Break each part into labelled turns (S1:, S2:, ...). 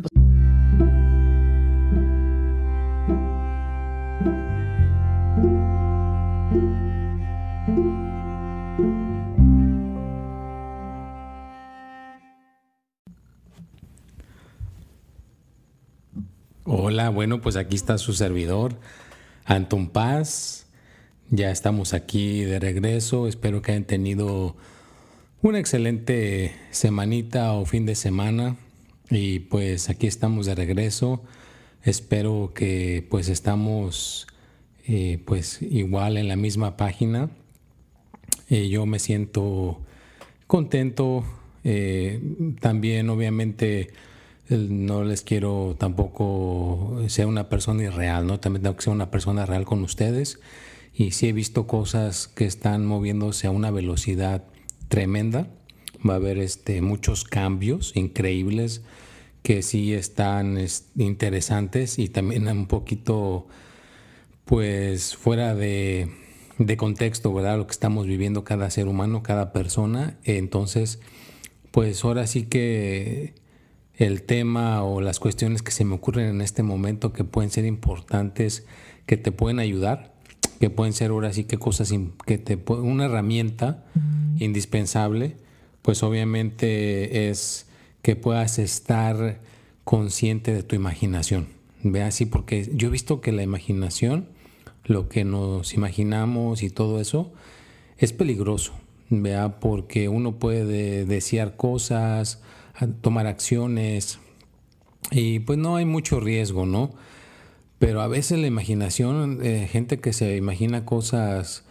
S1: Pues...
S2: Hola, bueno, pues aquí está su servidor, Anton Paz. Ya estamos aquí de regreso. Espero que hayan tenido una excelente semanita o fin de semana. Y pues aquí estamos de regreso. Espero que pues estamos eh, pues igual en la misma página. Eh, yo me siento contento. Eh, también obviamente no les quiero tampoco ser una persona irreal, ¿no? También tengo que ser una persona real con ustedes. Y sí he visto cosas que están moviéndose a una velocidad tremenda. Va a haber este, muchos cambios increíbles que sí están interesantes y también un poquito pues fuera de, de, contexto, ¿verdad? Lo que estamos viviendo cada ser humano, cada persona. Entonces, pues ahora sí que el tema o las cuestiones que se me ocurren en este momento que pueden ser importantes, que te pueden ayudar, que pueden ser ahora sí que cosas que te una herramienta indispensable, pues obviamente es que puedas estar consciente de tu imaginación. Ve así, porque yo he visto que la imaginación, lo que nos imaginamos y todo eso, es peligroso. Vea, porque uno puede desear cosas, tomar acciones y pues no hay mucho riesgo, ¿no? Pero a veces la imaginación, eh, gente que se imagina cosas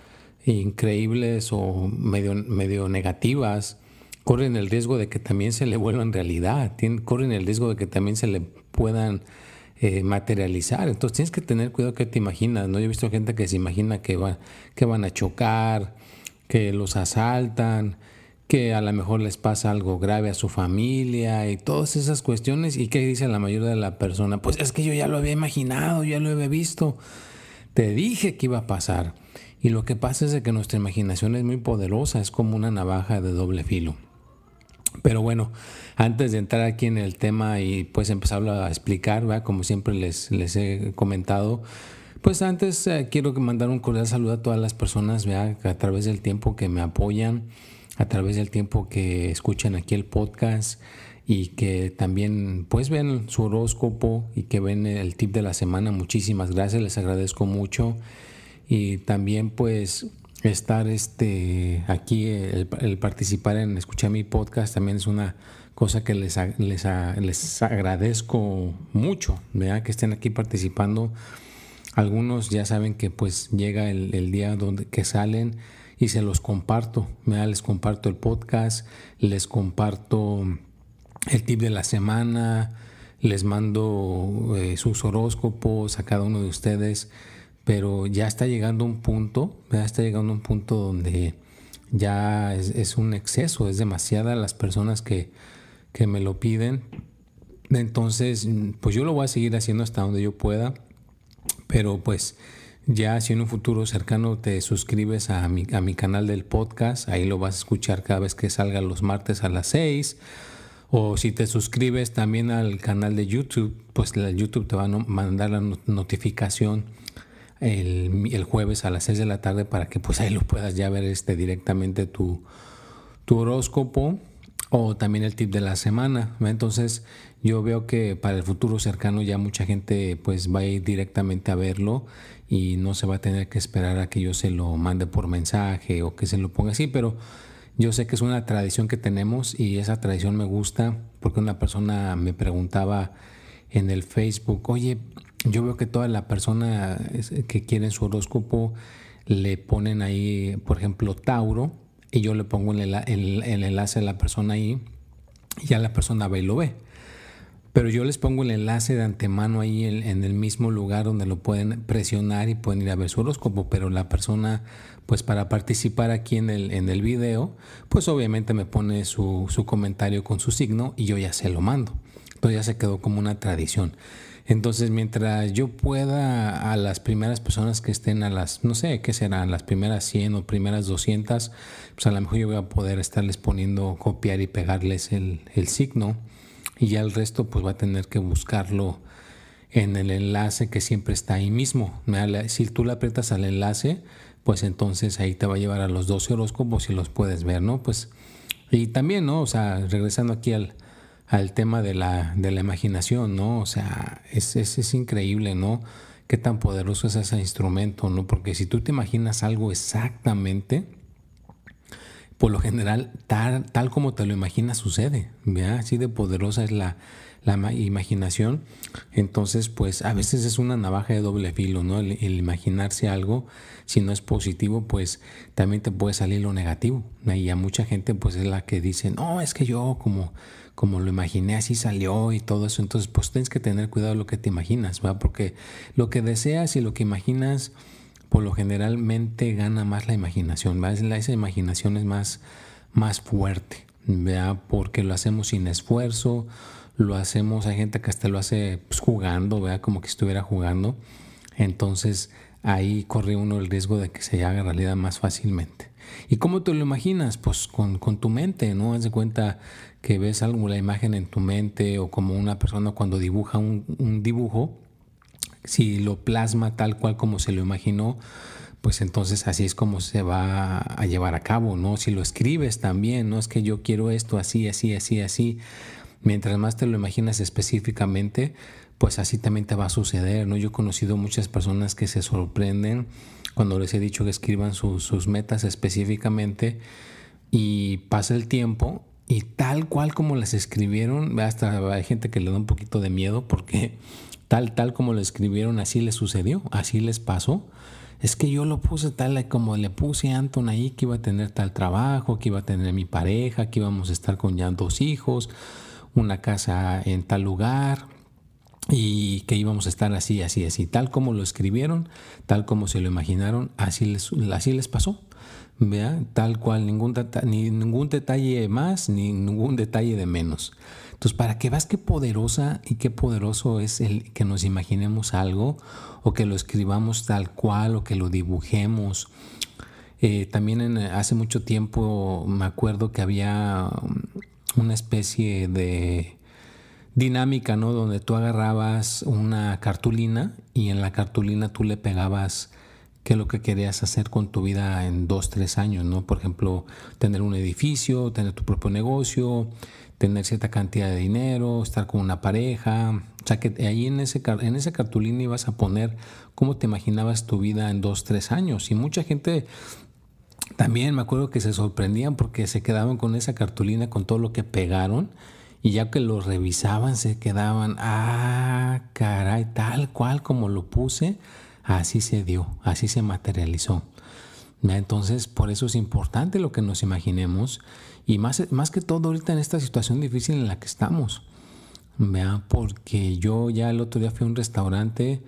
S2: increíbles o medio, medio negativas, corren el riesgo de que también se le vuelvan realidad, corren el riesgo de que también se le puedan eh, materializar. Entonces tienes que tener cuidado que te imaginas, ¿no? Yo he visto gente que se imagina que, va, que van a chocar, que los asaltan, que a lo mejor les pasa algo grave a su familia y todas esas cuestiones. ¿Y qué dice la mayoría de la persona? Pues es que yo ya lo había imaginado, ya lo había visto. Te dije que iba a pasar. Y lo que pasa es que nuestra imaginación es muy poderosa, es como una navaja de doble filo. Pero bueno, antes de entrar aquí en el tema y pues empezar a explicar, como siempre les, les he comentado, pues antes eh, quiero mandar un cordial saludo a todas las personas ¿vea? a través del tiempo que me apoyan a través del tiempo que escuchan aquí el podcast y que también pues ven su horóscopo y que ven el tip de la semana. Muchísimas gracias, les agradezco mucho. Y también pues estar este aquí, el, participar en escuchar mi podcast también es una cosa que les, les, les agradezco mucho, ¿verdad? que estén aquí participando. Algunos ya saben que pues llega el, día donde que salen y se los comparto. Les comparto el podcast, les comparto el tip de la semana, les mando eh, sus horóscopos a cada uno de ustedes, pero ya está llegando un punto, ya está llegando un punto donde ya es, un exceso, es demasiada las personas que, que me lo piden. Entonces, pues yo lo voy a seguir haciendo hasta donde yo pueda, pero pues ya si en un futuro cercano te suscribes a mi, a mi canal del podcast, ahí lo vas a escuchar cada vez que salga los martes a las 6. O si te suscribes también al canal de YouTube, pues el YouTube te va a mandar la notificación el, jueves a las 6 de la tarde para que pues ahí lo puedas ya ver este, directamente tu, tu horóscopo o también el tip de la semana. Entonces yo veo que para el futuro cercano ya mucha gente pues va a ir directamente a verlo y no se va a tener que esperar a que yo se lo mande por mensaje o que se lo ponga así, pero yo sé que es una tradición que tenemos y esa tradición me gusta porque una persona me preguntaba en el Facebook, oye, yo veo que toda la persona que quiere su horóscopo le ponen ahí, por ejemplo, Tauro, y yo le pongo el, el, enlace a la persona ahí, y ya la persona va y lo ve. pero yo les pongo el enlace de antemano ahí en, el mismo lugar donde lo pueden presionar y pueden ir a ver su horóscopo, pero la persona, pues para participar aquí en el, en el video, pues obviamente me pone su, su comentario con su signo y yo ya se lo mando. Entonces ya se quedó como una tradición. Entonces, mientras yo pueda a las primeras personas que estén a las, no sé, ¿qué serán? Las primeras 100 o primeras 200, pues a lo mejor yo voy a poder estarles poniendo, copiar y pegarles el, el signo y ya el resto pues va a tener que buscarlo en el enlace que siempre está ahí mismo. Si tú le aprietas al enlace, pues entonces ahí te va a llevar a los 12 horóscopos y los puedes ver, ¿no? Pues, y también, ¿no? O sea, regresando aquí al, al tema de la, de la imaginación, ¿no? O sea, es, es, es increíble, ¿no? Qué tan poderoso es ese instrumento, ¿no? Porque si tú te imaginas algo exactamente, por lo general, tal, tal como te lo imaginas sucede, ¿vea? Así de poderosa es la, la imaginación. Entonces, pues a veces es una navaja de doble filo, ¿no? El, imaginarse algo, si no es positivo, pues también te puede salir lo negativo. Y a mucha gente, pues es la que dice, no, es que yo como, como lo imaginé, así salió y todo eso. Entonces, pues tienes que tener cuidado lo que te imaginas, ¿va? Porque lo que deseas y lo que imaginas por lo generalmente gana más la imaginación, esa imaginación es más, más fuerte, ¿vea? porque lo hacemos sin esfuerzo, lo hacemos, hay gente que hasta lo hace pues, jugando, ¿vea? como que estuviera jugando, entonces ahí corre uno el riesgo de que se haga realidad más fácilmente. ¿Y cómo te lo imaginas? Pues con, tu mente, ¿no? Haz de cuenta que ves algo, la imagen en tu mente o como una persona cuando dibuja un, un dibujo, si lo plasma tal cual como se lo imaginó, pues entonces así es como se va a llevar a cabo, ¿no? Si lo escribes también, no es que yo quiero esto así, así, así, así. Mientras más te lo imaginas específicamente, pues así también te va a suceder, ¿no? Yo he conocido muchas personas que se sorprenden cuando les he dicho que escriban sus metas específicamente y pasa el tiempo y tal cual como las escribieron, hasta hay gente que le da un poquito de miedo porque tal, tal como lo escribieron, así les sucedió, así les pasó. Es que yo lo puse tal como le puse a Anton ahí, que iba a tener tal trabajo, que iba a tener mi pareja, que íbamos a estar con ya dos hijos, una casa en tal lugar y que íbamos a estar así, así, así, tal como lo escribieron, tal como se lo imaginaron, así les, así les pasó. Vea, tal cual, ningún, ni ningún detalle más, ni ningún detalle de menos. Entonces, para que veas qué poderosa y qué poderoso es el que nos imaginemos algo o que lo escribamos tal cual o que lo dibujemos. Eh, también hace mucho tiempo me acuerdo que había una especie de dinámica, ¿no? Donde tú agarrabas una cartulina y en la cartulina tú le pegabas qué es lo que querías hacer con tu vida en dos, tres años, ¿no? Por ejemplo, tener un edificio, tener tu propio negocio, tener cierta cantidad de dinero, estar con una pareja. O sea, que ahí en ese, en ese cartulín ibas a poner cómo te imaginabas tu vida en dos, tres años. Y mucha gente también me acuerdo que se sorprendían porque se quedaban con esa cartulina, con todo lo que pegaron. Y ya que lo revisaban, se quedaban, ah, caray, tal cual como lo puse, así se dio, así se materializó. Entonces, por eso es importante lo que nos imaginemos y más, más que todo ahorita en esta situación difícil en la que estamos. ¿vea? Porque yo ya el otro día fui a un restaurante,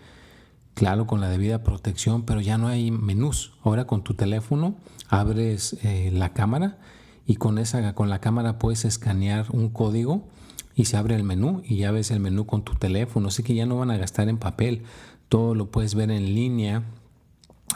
S2: claro, con la debida protección, pero ya no hay menús. Ahora con tu teléfono abres eh, la cámara y con, esa, con la cámara puedes escanear un código y se abre el menú y ya ves el menú con tu teléfono. Así que ya no van a gastar en papel, todo lo puedes ver en línea.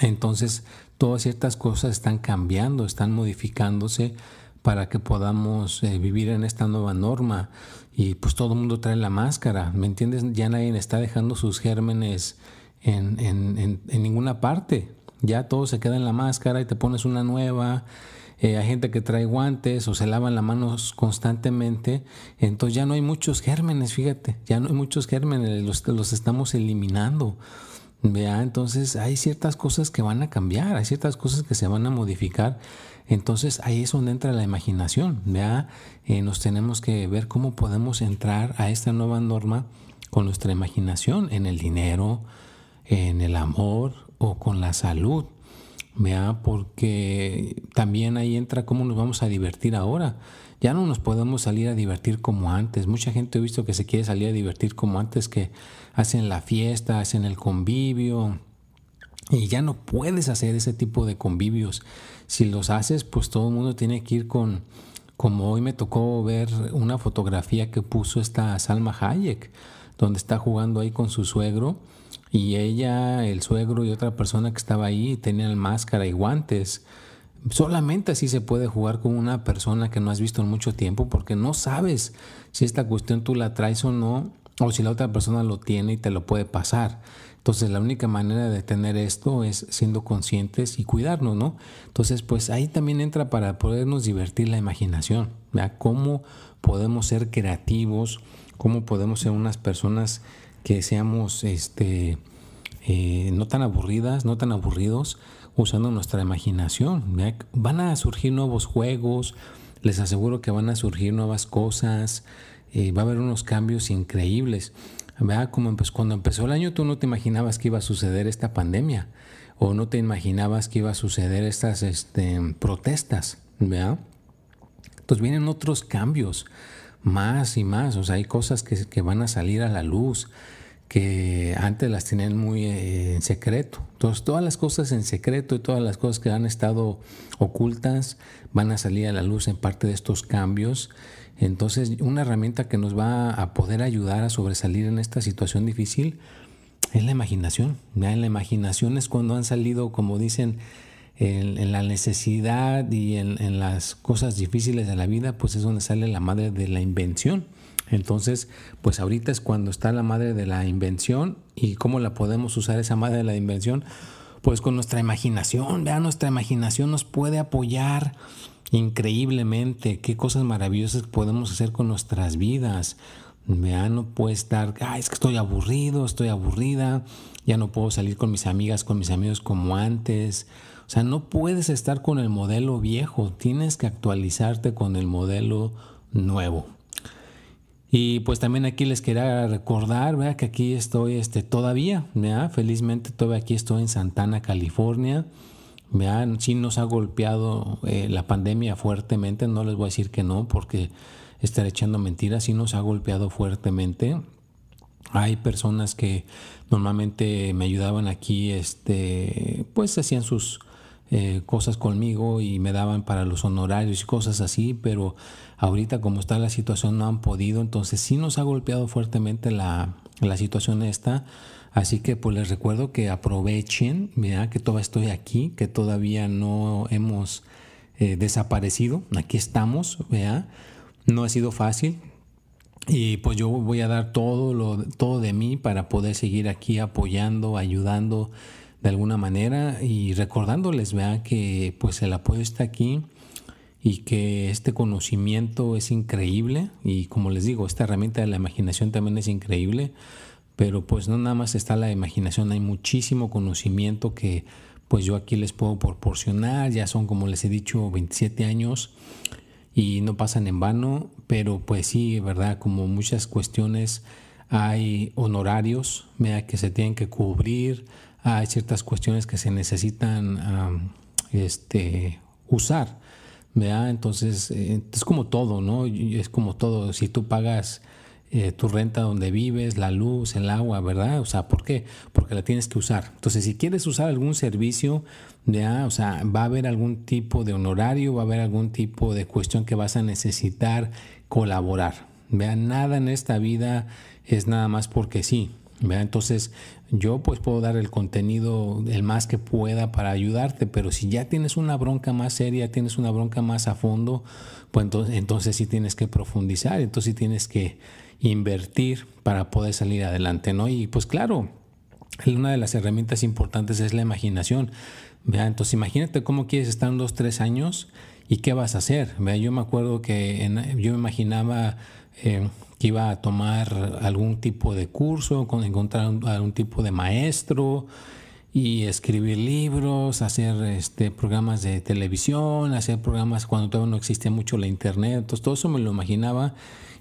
S2: Entonces, todas ciertas cosas están cambiando, están modificándose para que podamos eh, vivir en esta nueva norma. Y pues todo el mundo trae la máscara, ¿me entiendes? Ya nadie está dejando sus gérmenes en, en, en, ninguna parte. Ya todo se queda en la máscara y te pones una nueva. Eh, hay gente que trae guantes o se lavan las manos constantemente. Entonces ya no hay muchos gérmenes, fíjate. Ya no hay muchos gérmenes, los, los estamos eliminando. Vea, entonces hay ciertas cosas que van a cambiar, hay ciertas cosas que se van a modificar entonces ahí es donde entra la imaginación. ¿ya? Eh, nos tenemos que ver cómo podemos entrar a esta nueva norma con nuestra imaginación en el dinero, en el amor o con la salud. ¿Vea? porque también ahí entra cómo nos vamos a divertir ahora. Ya no nos podemos salir a divertir como antes. Mucha gente he visto que se quiere salir a divertir como antes, que hacen la fiesta, hacen el convivio. Y ya no puedes hacer ese tipo de convivios. Si los haces, pues todo el mundo tiene que ir con, como hoy me tocó ver una fotografía que puso esta Salma Hayek, donde está jugando ahí con su suegro y ella, el suegro y otra persona que estaba ahí tenían máscara y guantes. Solamente así se puede jugar con una persona que no has visto en mucho tiempo porque no sabes si esta cuestión tú la traes o no o si la otra persona lo tiene y te lo puede pasar. Entonces la única manera de tener esto es siendo conscientes y cuidarnos, ¿no? Entonces pues ahí también entra para podernos divertir la imaginación, ¿verdad? Cómo podemos ser creativos, cómo podemos ser unas personas que seamos este, eh, no tan aburridas, no tan aburridos, usando nuestra imaginación. Van a surgir nuevos juegos, les aseguro que van a surgir nuevas cosas, eh, va a haber unos cambios increíbles. Como cuando empezó el año tú no te imaginabas que iba a suceder esta pandemia o no te imaginabas que iba a suceder estas este, protestas. Entonces vienen otros cambios, más y más. O sea, hay cosas que, que van a salir a la luz que antes las tenían muy eh, en secreto. Entonces, todas las cosas en secreto y todas las cosas que han estado ocultas van a salir a la luz en parte de estos cambios. Entonces, una herramienta que nos va a poder ayudar a sobresalir en esta situación difícil es la imaginación. En la imaginación es cuando han salido, como dicen, en, la necesidad y en, en las cosas difíciles de la vida, pues es donde sale la madre de la invención. Entonces, pues ahorita es cuando está la madre de la invención y cómo la podemos usar esa madre de la invención, pues con nuestra imaginación, vean, nuestra imaginación nos puede apoyar increíblemente, qué cosas maravillosas podemos hacer con nuestras vidas. Vean, no puede estar, Ay, es que estoy aburrido, estoy aburrida, ya no puedo salir con mis amigas, con mis amigos como antes. O sea, no puedes estar con el modelo viejo, tienes que actualizarte con el modelo nuevo. Y pues también aquí les quería recordar, ¿verdad? que aquí estoy este, todavía, ¿verdad? felizmente todavía aquí estoy en Santana, California. ¿verdad? Sí nos ha golpeado eh, la pandemia fuertemente, no les voy a decir que no, porque estaré echando mentiras, sí nos ha golpeado fuertemente. Hay personas que normalmente me ayudaban aquí, este, pues hacían sus eh, cosas conmigo y me daban para los honorarios y cosas así, pero ahorita como está la situación no han podido, entonces sí nos ha golpeado fuertemente la, situación esta. Así que pues les recuerdo que aprovechen, que todavía estoy aquí, que todavía no hemos eh, desaparecido, aquí estamos, ¿vea? no ha sido fácil, y pues yo voy a dar todo, lo, todo de mí para poder seguir aquí apoyando, ayudando de alguna manera y recordándoles vea que pues el apoyo está aquí y que este conocimiento es increíble. Y como les digo, esta herramienta de la imaginación también es increíble, pero pues no nada más está la imaginación, hay muchísimo conocimiento que pues yo aquí les puedo proporcionar, ya son como les he dicho 27 años y no pasan en vano, pero pues sí, verdad, como muchas cuestiones hay honorarios que se tienen que cubrir, hay ciertas cuestiones que se necesitan este, usar. Entonces, eh, es como todo, ¿no? Es como todo. Si tú pagas eh, tu renta donde vives, la luz, el agua, ¿verdad? O sea, ¿por qué? Porque la tienes que usar. Entonces, si quieres usar algún servicio, ¿ya? O sea, va a haber algún tipo de honorario, va a haber algún tipo de cuestión que vas a necesitar colaborar. Vean, nada en esta vida es nada más porque sí. Entonces yo pues puedo dar el contenido el más que pueda para ayudarte, pero si ya tienes una bronca más seria, tienes una bronca más a fondo, pues entonces, entonces sí tienes que profundizar, entonces sí tienes que invertir para poder salir adelante, ¿no? Y pues claro, una de las herramientas importantes es la imaginación. ¿vea? Entonces imagínate cómo quieres estar en dos, tres años y qué vas a hacer. ¿vea? Yo me acuerdo que yo me imaginaba... Eh, que iba a tomar algún tipo de curso, con encontrar algún tipo de maestro y escribir libros, hacer este, programas de televisión, hacer programas cuando todavía no existía mucho la internet. Entonces todo eso me lo imaginaba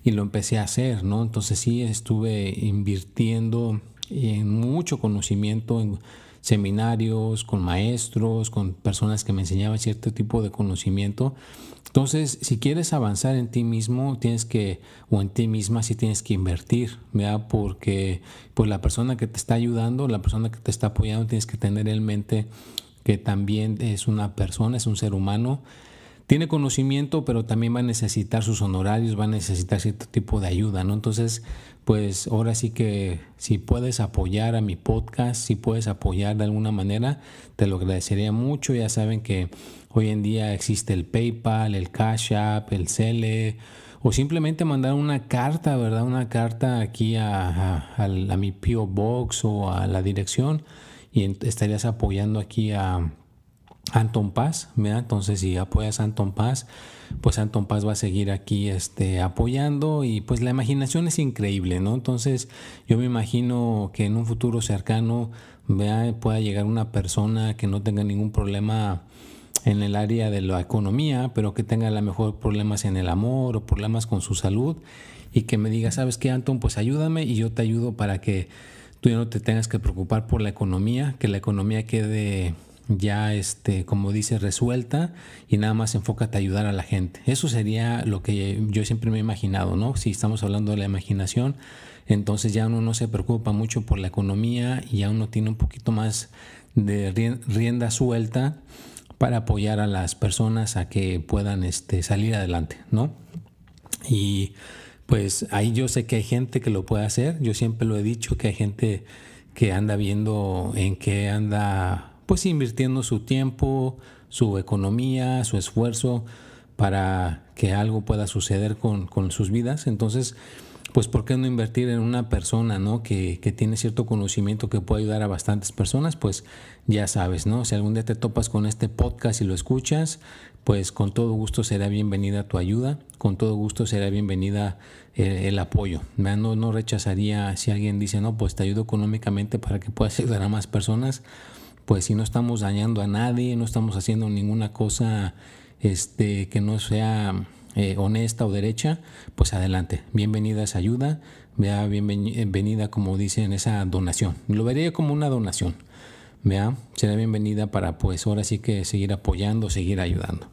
S2: y lo empecé a hacer, ¿no? Entonces sí estuve invirtiendo en mucho conocimiento, seminarios, con maestros, con personas que me enseñaban cierto tipo de conocimiento. Entonces, si quieres avanzar en ti mismo, tienes que, o en ti misma, sí tienes que invertir, ¿verdad? Porque pues la persona que te está ayudando, la persona que te está apoyando, tienes que tener en mente que también es una persona, es un ser humano tiene conocimiento, pero también va a necesitar sus honorarios, va a necesitar cierto tipo de ayuda, ¿no? Entonces, pues ahora sí que si puedes apoyar a mi podcast, si puedes apoyar de alguna manera, te lo agradecería mucho. Ya saben que hoy en día existe el PayPal, el Cash App, el Cele, o simplemente mandar una carta, ¿verdad? Una carta aquí a, a mi PO Box o a la dirección y estarías apoyando aquí a Anton Paz, entonces si apoyas a Anton Paz, pues Anton Paz va a seguir aquí este, apoyando y pues la imaginación es increíble, ¿no? Entonces yo me imagino que en un futuro cercano vea, pueda llegar una persona que no tenga ningún problema en el área de la economía, pero que tenga a lo mejor problemas en el amor o problemas con su salud y que me diga, ¿sabes qué, Anton? Pues ayúdame y yo te ayudo para que tú ya no te tengas que preocupar por la economía, que la economía quede ya, este, como dice, resuelta y nada más enfócate a ayudar a la gente. Eso sería lo que yo siempre me he imaginado, ¿no? Si estamos hablando de la imaginación, entonces ya uno no se preocupa mucho por la economía y ya uno tiene un poquito más de rienda suelta para apoyar a las personas a que puedan este, salir adelante, ¿no? Y pues ahí yo sé que hay gente que lo puede hacer, yo siempre lo he dicho, que hay gente que anda viendo en qué anda pues invirtiendo su tiempo, su economía, su esfuerzo para que algo pueda suceder con, sus vidas. Entonces, pues ¿por qué no invertir en una persona ¿no? que, que, tiene cierto conocimiento que puede ayudar a bastantes personas? Pues ya sabes, ¿no? Si algún día te topas con este podcast y lo escuchas, pues con todo gusto será bienvenida tu ayuda, con todo gusto será bienvenida eh, el, apoyo. No, no rechazaría si alguien dice, no, pues te ayudo económicamente para que puedas ayudar a más personas pues si no estamos dañando a nadie, no estamos haciendo ninguna cosa este, que no sea eh, honesta o derecha, pues adelante. Bienvenida esa ayuda, vea bienvenida como dicen esa donación. Lo vería como una donación. Vea, será bienvenida para pues ahora sí que seguir apoyando, seguir ayudando.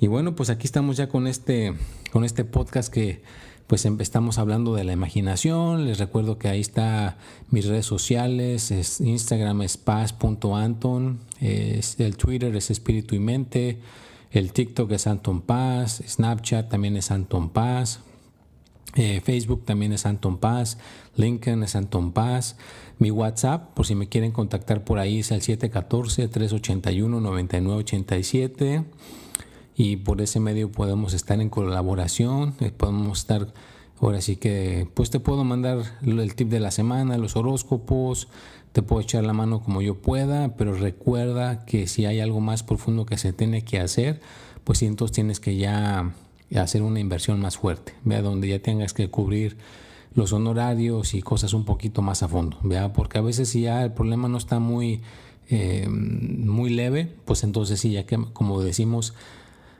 S2: Y bueno, pues aquí estamos ya con este, con este podcast que pues em, estamos hablando de la imaginación. Les recuerdo que ahí está mis redes sociales, es Instagram es paz.anton, el Twitter es espíritu y mente, el TikTok es Anton Paz, Snapchat también es Anton Paz, eh, Facebook también es Anton Paz, LinkedIn es Anton Paz, mi WhatsApp, por si me quieren contactar por ahí, es el 714-381-9987 y por ese medio podemos estar en colaboración, eh, podemos estar, ahora sí que, pues te puedo mandar el tip de la semana, los horóscopos, te puedo echar la mano como yo pueda, pero recuerda que si hay algo más profundo que se tiene que hacer, pues entonces tienes que ya hacer una inversión más fuerte, vea donde ya tengas que cubrir los honorarios y cosas un poquito más a fondo, vea, porque a veces si ya el problema no está muy, eh, muy leve, pues entonces sí, ya que como decimos,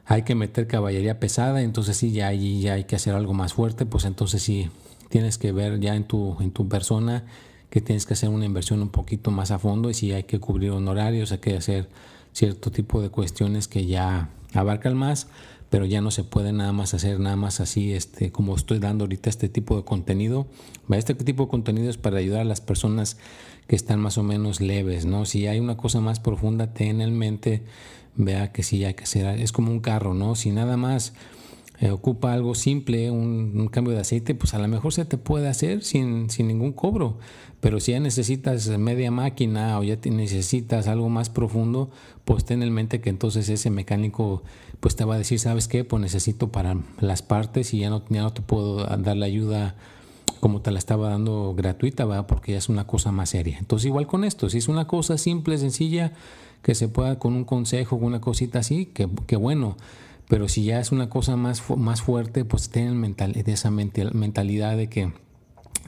S2: hay que meter caballería pesada, entonces sí, ya, ya hay que hacer algo más fuerte, pues entonces sí, tienes que ver ya en tu, en tu persona que tienes que hacer una inversión un poquito más a fondo y si hay que cubrir honorarios, hay que hacer cierto tipo de cuestiones que ya abarcan más, pero ya no se puede nada más hacer nada más así, este, como estoy dando ahorita este tipo de contenido. Este tipo de contenido es para ayudar a las personas que están más o menos leves, ¿no? Si hay una cosa más profunda, ten en mente vea que sí hay que hacer, es como un carro, ¿no? Si nada más eh, ocupa algo simple, un, cambio de aceite, pues a lo mejor se te puede hacer sin, sin ningún cobro. Pero si ya necesitas media máquina o ya necesitas algo más profundo, pues ten en mente que entonces ese mecánico pues te va a decir, ¿sabes qué? Pues necesito para las partes y ya no, ya no te puedo dar la ayuda como te la estaba dando gratuita, ¿verdad? Porque ya es una cosa más seria. Entonces igual con esto, si es una cosa simple, sencilla, que se pueda con un consejo, una cosita así, que, bueno. Pero si ya es una cosa más, más fuerte, pues tienen mental, esa mentalidad de que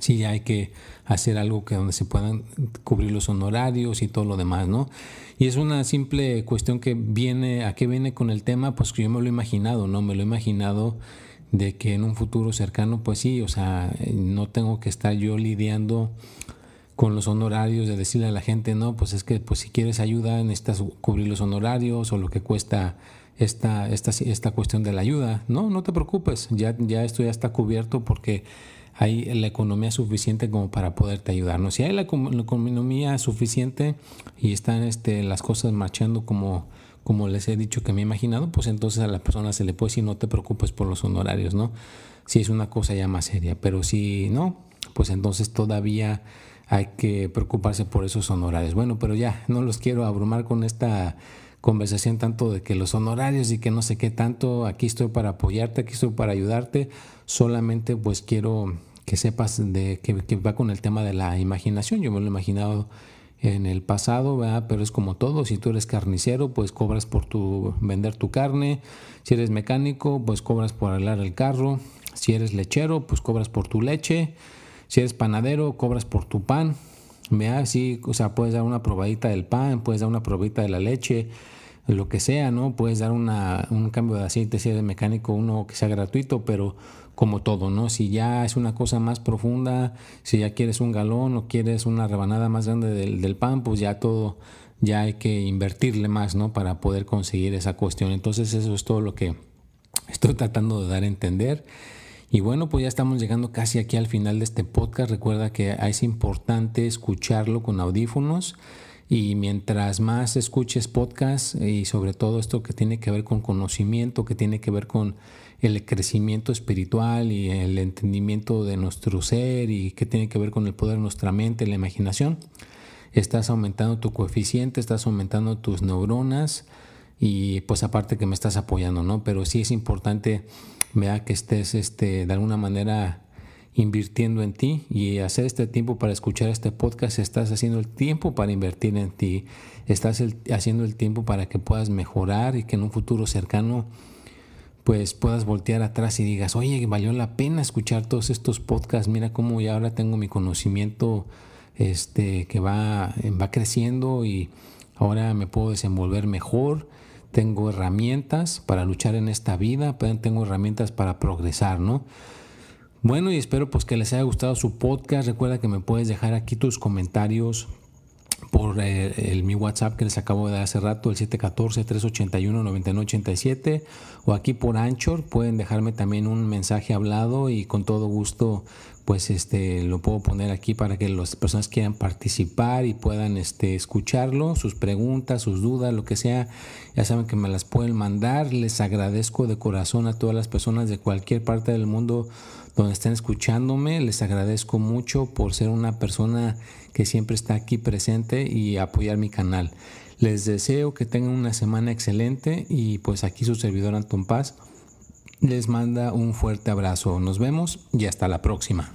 S2: sí ya hay que hacer algo que donde se puedan cubrir los honorarios y todo lo demás, ¿no? Y es una simple cuestión que viene, ¿a qué viene con el tema? Pues que yo me lo he imaginado, ¿no? Me lo he imaginado de que en un futuro cercano, pues sí, o sea, no tengo que estar yo lidiando con los honorarios, de decirle a la gente, no, pues es que pues si quieres ayuda necesitas cubrir los honorarios o lo que cuesta esta, esta, esta cuestión de la ayuda. No, no te preocupes, ya, ya esto ya está cubierto porque hay la economía suficiente como para poderte ayudar. ¿no? Si hay la, economía suficiente y están este, las cosas marchando como, como les he dicho que me he imaginado, pues entonces a la persona se le puede decir no te preocupes por los honorarios, ¿no? Si es una cosa ya más seria, pero si no, pues entonces todavía hay que preocuparse por esos honorarios. Bueno, pero ya, no los quiero abrumar con esta conversación tanto de que los honorarios y que no sé qué tanto, aquí estoy para apoyarte, aquí estoy para ayudarte, solamente pues quiero que sepas de que, va con el tema de la imaginación, yo me lo he imaginado en el pasado, ¿verdad? pero es como todo, si tú eres carnicero, pues cobras por tu vender tu carne, si eres mecánico, pues cobras por arreglar el carro, si eres lechero, pues cobras por tu leche, si eres panadero, cobras por tu pan. Vea, sí, o sea, puedes dar una probadita del pan, puedes dar una probadita de la leche, lo que sea, ¿no? Puedes dar una, un cambio de aceite si eres mecánico, uno que sea gratuito, pero como todo, ¿no? Si ya es una cosa más profunda, si ya quieres un galón o quieres una rebanada más grande del, del pan, pues ya todo, ya hay que invertirle más, ¿no? Para poder conseguir esa cuestión. Entonces eso es todo lo que estoy tratando de dar a entender. Y bueno, pues ya estamos llegando casi aquí al final de este podcast. Recuerda que es importante escucharlo con audífonos y mientras más escuches podcast y sobre todo esto que tiene que ver con conocimiento, que tiene que ver con el crecimiento espiritual y el entendimiento de nuestro ser y que tiene que ver con el poder de nuestra mente, la imaginación, estás aumentando tu coeficiente, estás aumentando tus neuronas y pues aparte que me estás apoyando, ¿no? Pero sí es importante vea que estés este, de alguna manera invirtiendo en ti y hacer este tiempo para escuchar este podcast, estás haciendo el tiempo para invertir en ti, estás haciendo el tiempo para que puedas mejorar y que en un futuro cercano pues puedas voltear atrás y digas, oye, valió la pena escuchar todos estos podcasts, mira cómo ya ahora tengo mi conocimiento este, que va, va creciendo y ahora me puedo desenvolver mejor tengo herramientas para luchar en esta vida, tengo herramientas para progresar, ¿no? Bueno, y espero pues que les haya gustado su podcast. Recuerda que me puedes dejar aquí tus comentarios por eh, el, mi WhatsApp que les acabo de dar hace rato, el 714-381-9987, o aquí por Anchor. Pueden dejarme también un mensaje hablado y con todo gusto pues este lo puedo poner aquí para que las personas quieran participar y puedan este escucharlo, sus preguntas, sus dudas, lo que sea, ya saben que me las pueden mandar. Les agradezco de corazón a todas las personas de cualquier parte del mundo donde estén escuchándome. Les agradezco mucho por ser una persona que siempre está aquí presente y apoyar mi canal. Les deseo que tengan una semana excelente y pues aquí su servidor Anton Paz les manda un fuerte abrazo. Nos vemos y hasta la próxima.